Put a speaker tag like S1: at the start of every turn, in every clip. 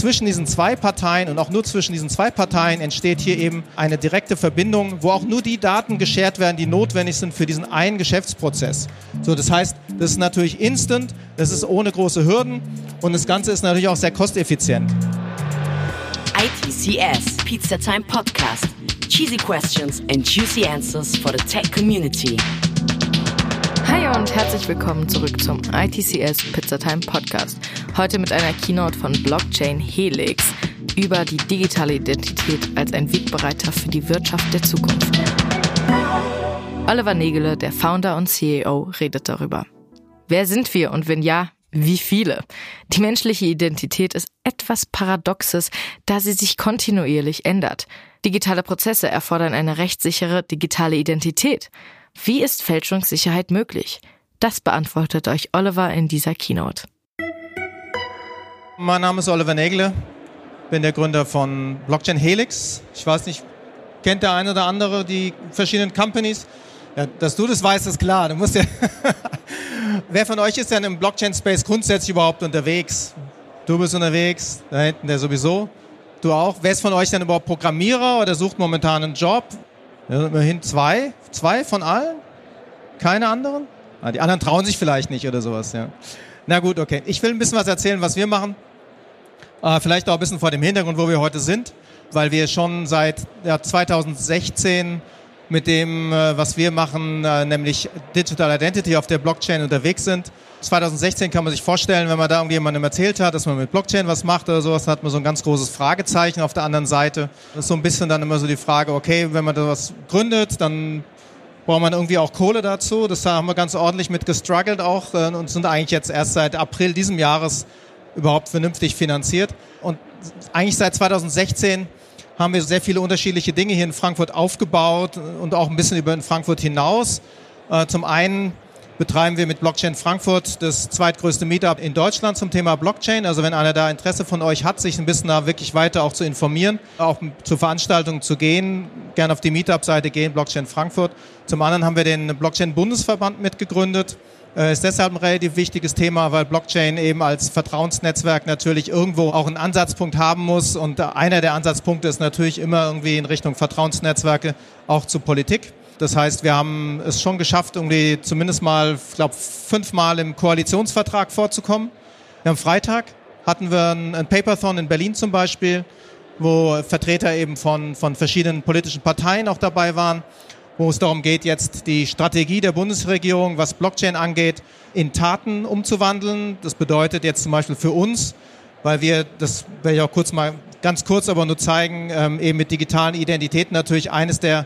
S1: zwischen diesen zwei Parteien und auch nur zwischen diesen zwei Parteien entsteht hier eben eine direkte Verbindung, wo auch nur die Daten geshared werden, die notwendig sind für diesen einen Geschäftsprozess. So, das heißt, das ist natürlich instant, das ist ohne große Hürden und das Ganze ist natürlich auch sehr kosteffizient.
S2: ITCS Pizza Time Podcast. Cheesy questions and juicy answers for the tech community.
S3: Und herzlich willkommen zurück zum ITCS Pizzatime Podcast. Heute mit einer Keynote von Blockchain Helix über die digitale Identität als ein Wegbereiter für die Wirtschaft der Zukunft. Oliver Negele, der Founder und CEO, redet darüber. Wer sind wir und wenn ja, wie viele? Die menschliche Identität ist etwas Paradoxes, da sie sich kontinuierlich ändert. Digitale Prozesse erfordern eine rechtssichere digitale Identität. Wie ist Fälschungssicherheit möglich? Das beantwortet euch Oliver in dieser Keynote.
S1: Mein Name ist Oliver Nägle, bin der Gründer von Blockchain Helix. Ich weiß nicht, kennt der eine oder andere die verschiedenen Companies? Ja, dass du das weißt, ist klar. Du musst ja Wer von euch ist denn im Blockchain-Space grundsätzlich überhaupt unterwegs? Du bist unterwegs, da hinten der sowieso. Du auch. Wer ist von euch denn überhaupt Programmierer oder sucht momentan einen Job? Ja, immerhin zwei. Zwei von allen? Keine anderen? Ah, die anderen trauen sich vielleicht nicht oder sowas, ja. Na gut, okay. Ich will ein bisschen was erzählen, was wir machen. Äh, vielleicht auch ein bisschen vor dem Hintergrund, wo wir heute sind, weil wir schon seit ja, 2016 mit dem, äh, was wir machen, äh, nämlich Digital Identity auf der Blockchain unterwegs sind. 2016 kann man sich vorstellen, wenn man da irgendjemandem erzählt hat, dass man mit Blockchain was macht oder sowas, hat man so ein ganz großes Fragezeichen auf der anderen Seite. Das ist so ein bisschen dann immer so die Frage, okay, wenn man da was gründet, dann braucht man irgendwie auch Kohle dazu. Das haben wir ganz ordentlich mit gestruggelt auch äh, und sind eigentlich jetzt erst seit April diesem Jahres überhaupt vernünftig finanziert. Und eigentlich seit 2016 haben wir sehr viele unterschiedliche Dinge hier in Frankfurt aufgebaut und auch ein bisschen über in Frankfurt hinaus. Äh, zum einen betreiben wir mit Blockchain Frankfurt das zweitgrößte Meetup in Deutschland zum Thema Blockchain. Also wenn einer da Interesse von euch hat, sich ein bisschen da wirklich weiter auch zu informieren, auch zu Veranstaltungen zu gehen, gerne auf die Meetup-Seite gehen, Blockchain Frankfurt. Zum anderen haben wir den Blockchain Bundesverband mitgegründet. Äh, ist deshalb ein relativ wichtiges Thema, weil Blockchain eben als Vertrauensnetzwerk natürlich irgendwo auch einen Ansatzpunkt haben muss. Und einer der Ansatzpunkte ist natürlich immer irgendwie in Richtung Vertrauensnetzwerke auch zur Politik. Das heißt, wir haben es schon geschafft, irgendwie zumindest mal, ich glaube, fünfmal im Koalitionsvertrag vorzukommen. Am Freitag hatten wir ein, Paperthon in Berlin zum Beispiel, wo Vertreter eben von, von verschiedenen politischen Parteien auch dabei waren, wo es darum geht, jetzt die Strategie der Bundesregierung, was Blockchain angeht, in Taten umzuwandeln. Das bedeutet jetzt zum Beispiel für uns, weil wir, das werde ich auch kurz mal ganz kurz aber nur zeigen, ähm, eben mit digitalen Identitäten natürlich eines der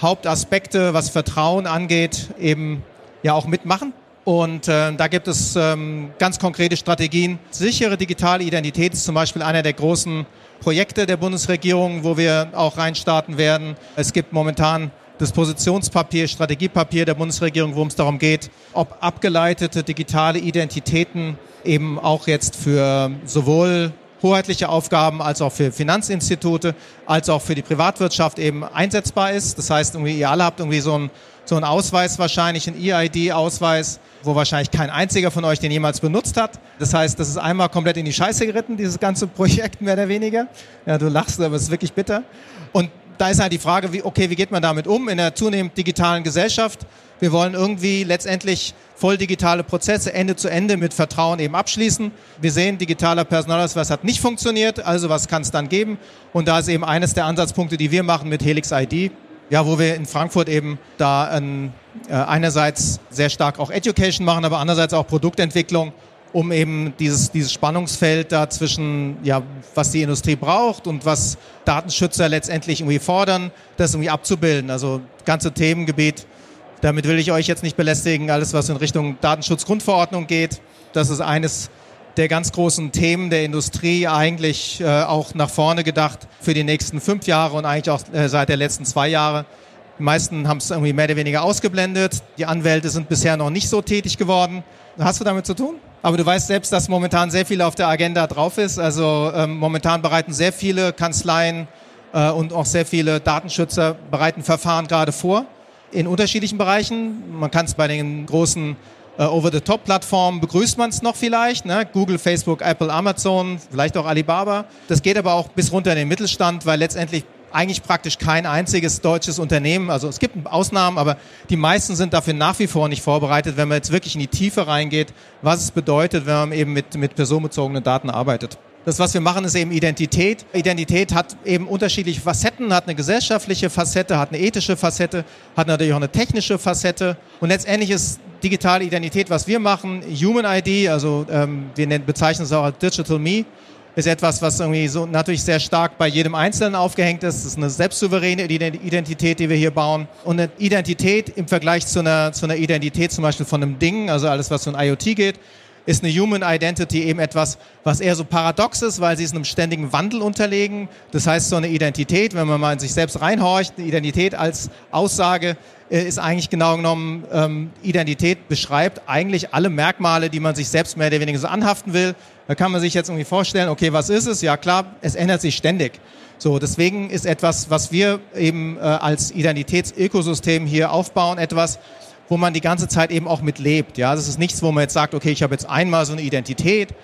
S1: Hauptaspekte, was Vertrauen angeht, eben ja auch mitmachen. Und äh, da gibt es ähm, ganz konkrete Strategien. Sichere digitale Identität ist zum Beispiel einer der großen Projekte der Bundesregierung, wo wir auch reinstarten werden. Es gibt momentan das Positionspapier, Strategiepapier der Bundesregierung, worum es darum geht, ob abgeleitete digitale Identitäten eben auch jetzt für sowohl hoheitliche Aufgaben als auch für Finanzinstitute, als auch für die Privatwirtschaft eben einsetzbar ist. Das heißt, irgendwie, ihr alle habt irgendwie so einen, so einen Ausweis wahrscheinlich, einen EID-Ausweis, wo wahrscheinlich kein einziger von euch den jemals benutzt hat. Das heißt, das ist einmal komplett in die Scheiße geritten, dieses ganze Projekt mehr oder weniger. Ja, du lachst, aber es ist wirklich bitter. Und da ist halt die Frage, wie, okay, wie geht man damit um in der zunehmend digitalen Gesellschaft? Wir wollen irgendwie letztendlich voll digitale Prozesse Ende zu Ende mit Vertrauen eben abschließen. Wir sehen, digitaler Personalausweis hat nicht funktioniert, also was kann es dann geben? Und da ist eben eines der Ansatzpunkte, die wir machen mit Helix ID, ja, wo wir in Frankfurt eben da ein, äh, einerseits sehr stark auch Education machen, aber andererseits auch Produktentwicklung, um eben dieses, dieses Spannungsfeld da zwischen, ja, was die Industrie braucht und was Datenschützer letztendlich irgendwie fordern, das irgendwie abzubilden. Also ganze Themengebiet damit will ich euch jetzt nicht belästigen, alles was in Richtung Datenschutzgrundverordnung geht. Das ist eines der ganz großen Themen der Industrie eigentlich äh, auch nach vorne gedacht für die nächsten fünf Jahre und eigentlich auch äh, seit der letzten zwei Jahre. Die meisten haben es irgendwie mehr oder weniger ausgeblendet. Die Anwälte sind bisher noch nicht so tätig geworden. Hast du damit zu tun? Aber du weißt selbst, dass momentan sehr viel auf der Agenda drauf ist. Also ähm, momentan bereiten sehr viele Kanzleien äh, und auch sehr viele Datenschützer bereiten Verfahren gerade vor in unterschiedlichen Bereichen. Man kann es bei den großen äh, Over-the-Top-Plattformen begrüßt man es noch vielleicht, ne? Google, Facebook, Apple, Amazon, vielleicht auch Alibaba. Das geht aber auch bis runter in den Mittelstand, weil letztendlich eigentlich praktisch kein einziges deutsches Unternehmen, also es gibt Ausnahmen, aber die meisten sind dafür nach wie vor nicht vorbereitet, wenn man jetzt wirklich in die Tiefe reingeht, was es bedeutet, wenn man eben mit, mit personenbezogenen Daten arbeitet. Das, was wir machen, ist eben Identität. Identität hat eben unterschiedliche Facetten, hat eine gesellschaftliche Facette, hat eine ethische Facette, hat natürlich auch eine technische Facette. Und letztendlich ist digitale Identität, was wir machen, Human ID, also ähm, wir bezeichnen es auch als Digital Me, ist etwas, was irgendwie so natürlich sehr stark bei jedem Einzelnen aufgehängt ist. Das ist eine selbstsouveräne Identität, die wir hier bauen. Und eine Identität im Vergleich zu einer, zu einer Identität zum Beispiel von einem Ding, also alles, was so in IoT geht, ist eine Human Identity eben etwas, was eher so paradox ist, weil sie es einem ständigen Wandel unterlegen. Das heißt, so eine Identität, wenn man mal in sich selbst reinhorcht, eine Identität als Aussage äh, ist eigentlich genau genommen, ähm, Identität beschreibt eigentlich alle Merkmale, die man sich selbst mehr oder weniger so anhaften will. Da kann man sich jetzt irgendwie vorstellen, okay, was ist es? Ja klar, es ändert sich ständig. So, deswegen ist etwas, was wir eben äh, als Identitätsökosystem hier aufbauen, etwas, wo man die ganze Zeit eben auch mit lebt. Ja, das ist nichts, wo man jetzt sagt, okay, ich habe jetzt einmal so eine Identität,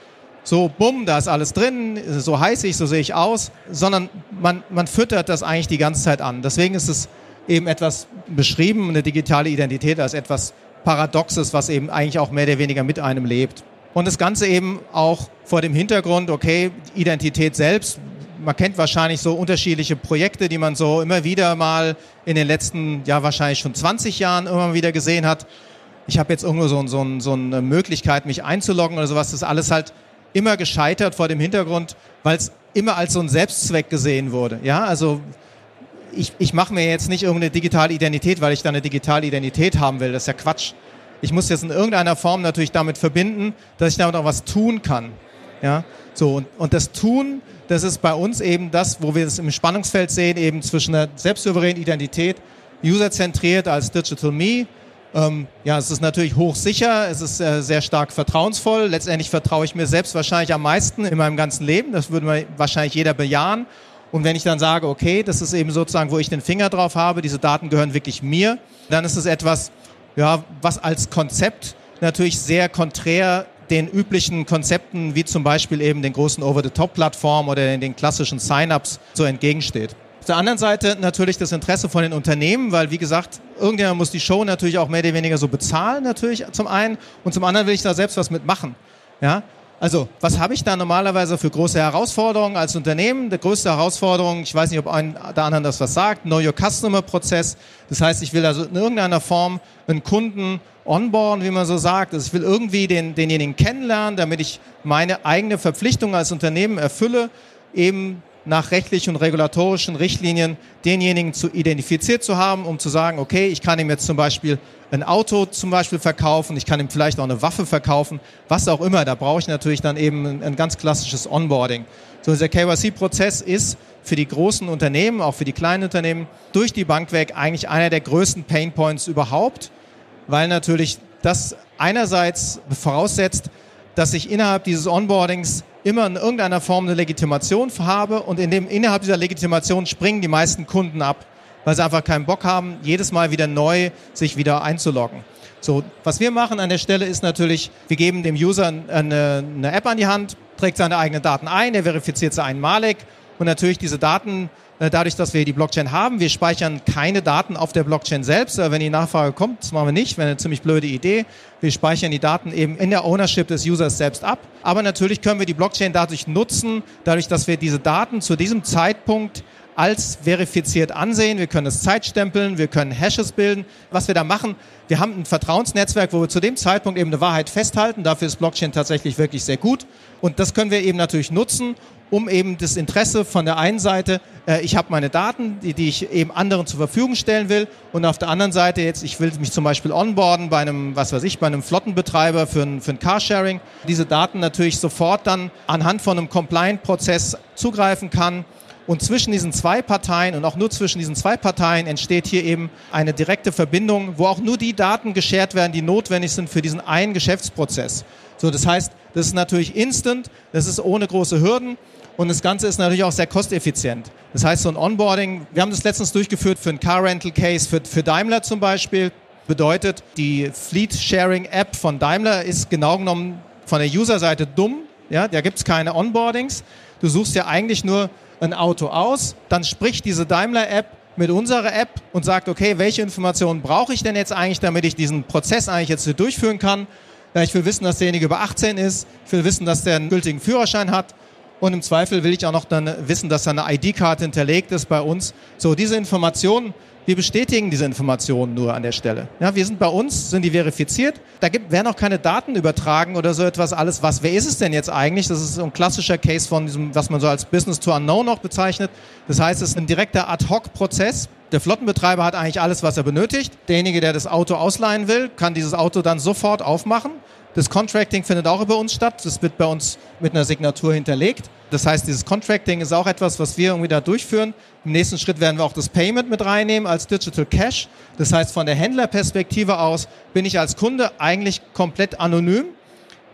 S1: so bumm, da ist alles drin, so heiße ich, so sehe ich aus, sondern man, man füttert das eigentlich die ganze Zeit an. Deswegen ist es eben etwas beschrieben, eine digitale Identität als etwas Paradoxes, was eben eigentlich auch mehr oder weniger mit einem lebt. Und das Ganze eben auch vor dem Hintergrund, okay, Identität selbst, man kennt wahrscheinlich so unterschiedliche Projekte, die man so immer wieder mal in den letzten, ja wahrscheinlich schon 20 Jahren immer wieder gesehen hat. Ich habe jetzt irgendwo so, so, so eine Möglichkeit, mich einzuloggen oder sowas. Das ist alles halt immer gescheitert vor dem Hintergrund, weil es immer als so ein Selbstzweck gesehen wurde. Ja, also ich, ich mache mir jetzt nicht irgendeine digitale Identität, weil ich da eine digitale Identität haben will. Das ist ja Quatsch. Ich muss jetzt in irgendeiner Form natürlich damit verbinden, dass ich damit auch was tun kann. Ja, so und, und das Tun das ist bei uns eben das, wo wir es im Spannungsfeld sehen, eben zwischen einer selbstsouveränen Identität, userzentriert als Digital Me. Ähm, ja, es ist natürlich hochsicher, es ist äh, sehr stark vertrauensvoll. Letztendlich vertraue ich mir selbst wahrscheinlich am meisten in meinem ganzen Leben. Das würde wahrscheinlich jeder bejahen. Und wenn ich dann sage, okay, das ist eben sozusagen, wo ich den Finger drauf habe, diese Daten gehören wirklich mir, dann ist es etwas, ja, was als Konzept natürlich sehr konträr den üblichen Konzepten wie zum Beispiel eben den großen Over-the-Top-Plattformen oder den klassischen Sign-ups so entgegensteht. Auf der anderen Seite natürlich das Interesse von den Unternehmen, weil wie gesagt, irgendjemand muss die Show natürlich auch mehr oder weniger so bezahlen natürlich zum einen und zum anderen will ich da selbst was mitmachen. Ja, also, was habe ich da normalerweise für große Herausforderungen als Unternehmen? Die größte Herausforderung, ich weiß nicht, ob ein der anderen das was sagt, Know Your Customer Prozess. Das heißt, ich will also in irgendeiner Form einen Kunden onboarden, wie man so sagt. Also ich will irgendwie den, denjenigen kennenlernen, damit ich meine eigene Verpflichtung als Unternehmen erfülle, eben nach rechtlichen und regulatorischen Richtlinien denjenigen zu identifiziert zu haben, um zu sagen, okay, ich kann ihm jetzt zum Beispiel ein Auto zum Beispiel verkaufen, ich kann ihm vielleicht auch eine Waffe verkaufen, was auch immer. Da brauche ich natürlich dann eben ein, ein ganz klassisches Onboarding. So dieser KYC-Prozess ist für die großen Unternehmen, auch für die kleinen Unternehmen, durch die Bank weg eigentlich einer der größten Painpoints überhaupt, weil natürlich das einerseits voraussetzt, dass ich innerhalb dieses Onboardings immer in irgendeiner Form eine Legitimation habe und in dem, innerhalb dieser Legitimation springen die meisten Kunden ab, weil sie einfach keinen Bock haben, jedes Mal wieder neu sich wieder einzuloggen. So, was wir machen an der Stelle ist natürlich, wir geben dem User eine, eine App an die Hand, trägt seine eigenen Daten ein, er verifiziert sie einmalig und natürlich diese Daten äh, dadurch, dass wir die Blockchain haben. Wir speichern keine Daten auf der Blockchain selbst. Wenn die Nachfrage kommt, das machen wir nicht, wäre eine ziemlich blöde Idee. Wir speichern die Daten eben in der Ownership des Users selbst ab. Aber natürlich können wir die Blockchain dadurch nutzen, dadurch, dass wir diese Daten zu diesem Zeitpunkt als verifiziert ansehen. Wir können es zeitstempeln, wir können Hashes bilden. Was wir da machen, wir haben ein Vertrauensnetzwerk, wo wir zu dem Zeitpunkt eben eine Wahrheit festhalten. Dafür ist Blockchain tatsächlich wirklich sehr gut. Und das können wir eben natürlich nutzen, um eben das Interesse von der einen Seite, äh, ich habe meine Daten, die, die ich eben anderen zur Verfügung stellen will. Und auf der anderen Seite jetzt, ich will mich zum Beispiel onboarden bei einem, was weiß ich, bei einem Flottenbetreiber für ein, für ein Carsharing, diese Daten natürlich sofort dann anhand von einem Compliant-Prozess zugreifen kann. Und zwischen diesen zwei Parteien und auch nur zwischen diesen zwei Parteien entsteht hier eben eine direkte Verbindung, wo auch nur die Daten geshared werden, die notwendig sind für diesen einen Geschäftsprozess. So, das heißt, das ist natürlich instant, das ist ohne große Hürden und das Ganze ist natürlich auch sehr kosteffizient. Das heißt, so ein Onboarding, wir haben das letztens durchgeführt für einen Car Rental Case für, für Daimler zum Beispiel. Bedeutet, die Fleet Sharing App von Daimler ist genau genommen von der User-Seite dumm. Ja, da gibt es keine Onboardings. Du suchst ja eigentlich nur ein Auto aus, dann spricht diese Daimler-App mit unserer App und sagt, okay, welche Informationen brauche ich denn jetzt eigentlich, damit ich diesen Prozess eigentlich jetzt durchführen kann? Ja, ich will wissen, dass derjenige über 18 ist. Ich will wissen, dass der einen gültigen Führerschein hat. Und im Zweifel will ich auch noch dann wissen, dass da eine ID-Karte hinterlegt ist bei uns. So, diese Informationen wir bestätigen diese Informationen nur an der Stelle. Ja, wir sind bei uns, sind die verifiziert. Da gibt, werden auch keine Daten übertragen oder so etwas alles. Was, wer ist es denn jetzt eigentlich? Das ist so ein klassischer Case von diesem, was man so als Business to Unknown noch bezeichnet. Das heißt, es ist ein direkter Ad-Hoc-Prozess. Der Flottenbetreiber hat eigentlich alles, was er benötigt. Derjenige, der das Auto ausleihen will, kann dieses Auto dann sofort aufmachen. Das Contracting findet auch über uns statt. Das wird bei uns mit einer Signatur hinterlegt. Das heißt, dieses Contracting ist auch etwas, was wir irgendwie da durchführen. Im nächsten Schritt werden wir auch das Payment mit reinnehmen als Digital Cash. Das heißt, von der Händlerperspektive aus bin ich als Kunde eigentlich komplett anonym.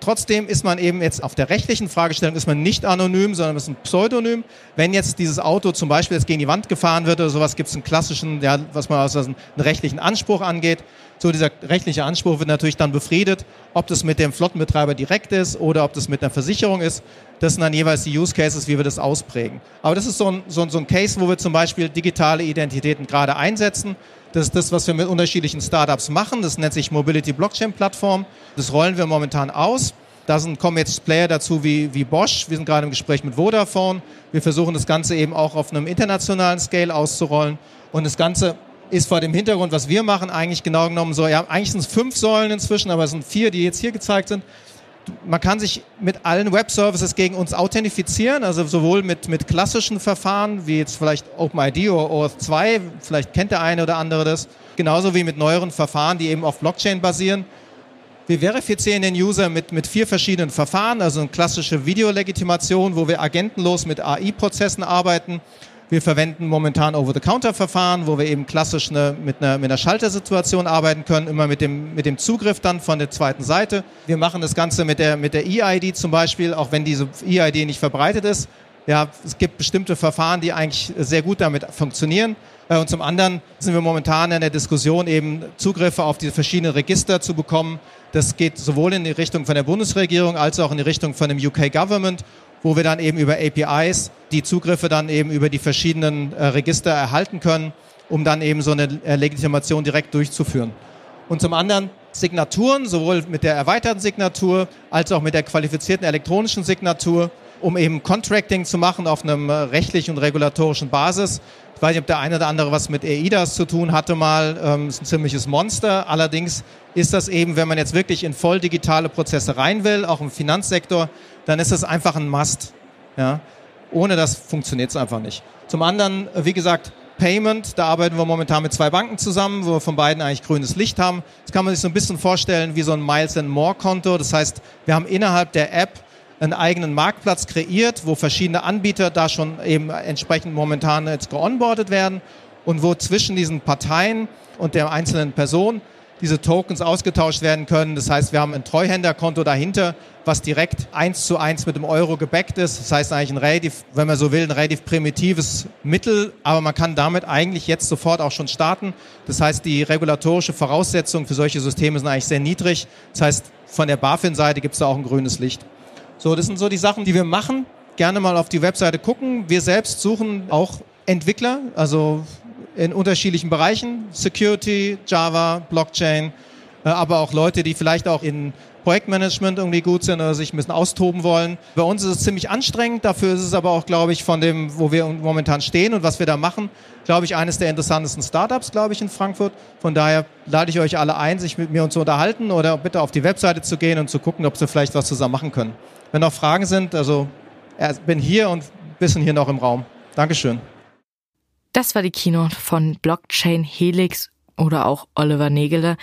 S1: Trotzdem ist man eben jetzt auf der rechtlichen Fragestellung ist man nicht anonym, sondern ist ein Pseudonym. Wenn jetzt dieses Auto zum Beispiel jetzt gegen die Wand gefahren wird oder sowas, gibt es einen klassischen, ja, was man aus einem rechtlichen Anspruch angeht. So dieser rechtliche Anspruch wird natürlich dann befriedet, ob das mit dem Flottenbetreiber direkt ist oder ob das mit einer Versicherung ist. Das sind dann jeweils die Use Cases, wie wir das ausprägen. Aber das ist so ein, so, so ein Case, wo wir zum Beispiel digitale Identitäten gerade einsetzen. Das ist das, was wir mit unterschiedlichen Startups machen. Das nennt sich Mobility Blockchain Plattform. Das rollen wir momentan aus. Da sind, kommen jetzt Player dazu wie, wie Bosch. Wir sind gerade im Gespräch mit Vodafone. Wir versuchen das Ganze eben auch auf einem internationalen Scale auszurollen. Und das Ganze ist vor dem Hintergrund, was wir machen, eigentlich genau genommen so, ja, eigentlich sind es fünf Säulen inzwischen, aber es sind vier, die jetzt hier gezeigt sind. Man kann sich mit allen Web-Services gegen uns authentifizieren, also sowohl mit, mit klassischen Verfahren, wie jetzt vielleicht OpenID oder OAuth2, vielleicht kennt der eine oder andere das, genauso wie mit neueren Verfahren, die eben auf Blockchain basieren. Wir verifizieren den User mit, mit vier verschiedenen Verfahren, also eine klassische Videolegitimation, wo wir agentenlos mit AI-Prozessen arbeiten. Wir verwenden momentan Over-the-Counter-Verfahren, wo wir eben klassisch eine, mit, einer, mit einer Schaltersituation arbeiten können, immer mit dem, mit dem Zugriff dann von der zweiten Seite. Wir machen das Ganze mit der, mit der EID zum Beispiel, auch wenn diese EID nicht verbreitet ist. Ja, es gibt bestimmte Verfahren, die eigentlich sehr gut damit funktionieren. Äh, und zum anderen sind wir momentan in der Diskussion, eben Zugriffe auf diese verschiedenen Register zu bekommen. Das geht sowohl in die Richtung von der Bundesregierung als auch in die Richtung von dem UK Government wo wir dann eben über APIs die Zugriffe dann eben über die verschiedenen äh, Register erhalten können, um dann eben so eine äh, Legitimation direkt durchzuführen. Und zum anderen Signaturen, sowohl mit der erweiterten Signatur als auch mit der qualifizierten elektronischen Signatur, um eben Contracting zu machen auf einem äh, rechtlichen und regulatorischen Basis. Ich weiß nicht, ob der eine oder andere was mit EIDAS zu tun hatte mal. Ähm, ist ein ziemliches Monster. Allerdings ist das eben, wenn man jetzt wirklich in voll digitale Prozesse rein will, auch im Finanzsektor, dann ist es einfach ein Must. Ja? Ohne das funktioniert es einfach nicht. Zum anderen, wie gesagt, Payment, da arbeiten wir momentan mit zwei Banken zusammen, wo wir von beiden eigentlich grünes Licht haben. Das kann man sich so ein bisschen vorstellen wie so ein Miles and More Konto. Das heißt, wir haben innerhalb der App einen eigenen Marktplatz kreiert, wo verschiedene Anbieter da schon eben entsprechend momentan jetzt geonboardet werden und wo zwischen diesen Parteien und der einzelnen Person diese Tokens ausgetauscht werden können. Das heißt, wir haben ein Treuhänderkonto dahinter, was direkt eins zu eins mit dem Euro gebackt ist. Das heißt eigentlich ein relativ, wenn man so will, ein relativ primitives Mittel, aber man kann damit eigentlich jetzt sofort auch schon starten. Das heißt, die regulatorische Voraussetzungen für solche Systeme sind eigentlich sehr niedrig. Das heißt, von der BaFin-Seite gibt es da auch ein grünes Licht. So, das sind so die Sachen, die wir machen. Gerne mal auf die Webseite gucken. Wir selbst suchen auch Entwickler, also in unterschiedlichen Bereichen, Security, Java, Blockchain, äh, aber auch Leute, die vielleicht auch in Projektmanagement irgendwie gut sind oder sich ein bisschen austoben wollen. Bei uns ist es ziemlich anstrengend, dafür ist es aber auch, glaube ich, von dem, wo wir momentan stehen und was wir da machen, glaube ich, eines der interessantesten Startups, glaube ich, in Frankfurt. Von daher lade ich euch alle ein, sich mit mir zu unterhalten oder bitte auf die Webseite zu gehen und zu gucken, ob sie vielleicht was zusammen machen können. Wenn noch Fragen sind, also bin hier und bisschen hier noch im Raum. Dankeschön.
S3: Das war die Keynote von Blockchain Helix oder auch Oliver Nägele.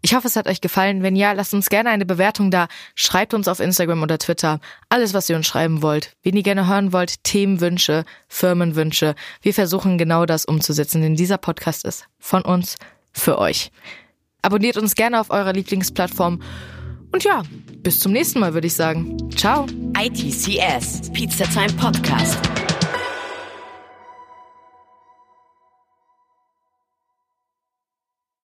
S3: Ich hoffe, es hat euch gefallen. Wenn ja, lasst uns gerne eine Bewertung da. Schreibt uns auf Instagram oder Twitter alles, was ihr uns schreiben wollt. Wen ihr gerne hören wollt, Themenwünsche, Firmenwünsche. Wir versuchen genau das umzusetzen, denn dieser Podcast ist von uns für euch. Abonniert uns gerne auf eurer Lieblingsplattform. Und ja, bis zum nächsten Mal, würde ich sagen. Ciao.
S2: ITCS, Pizza Time Podcast.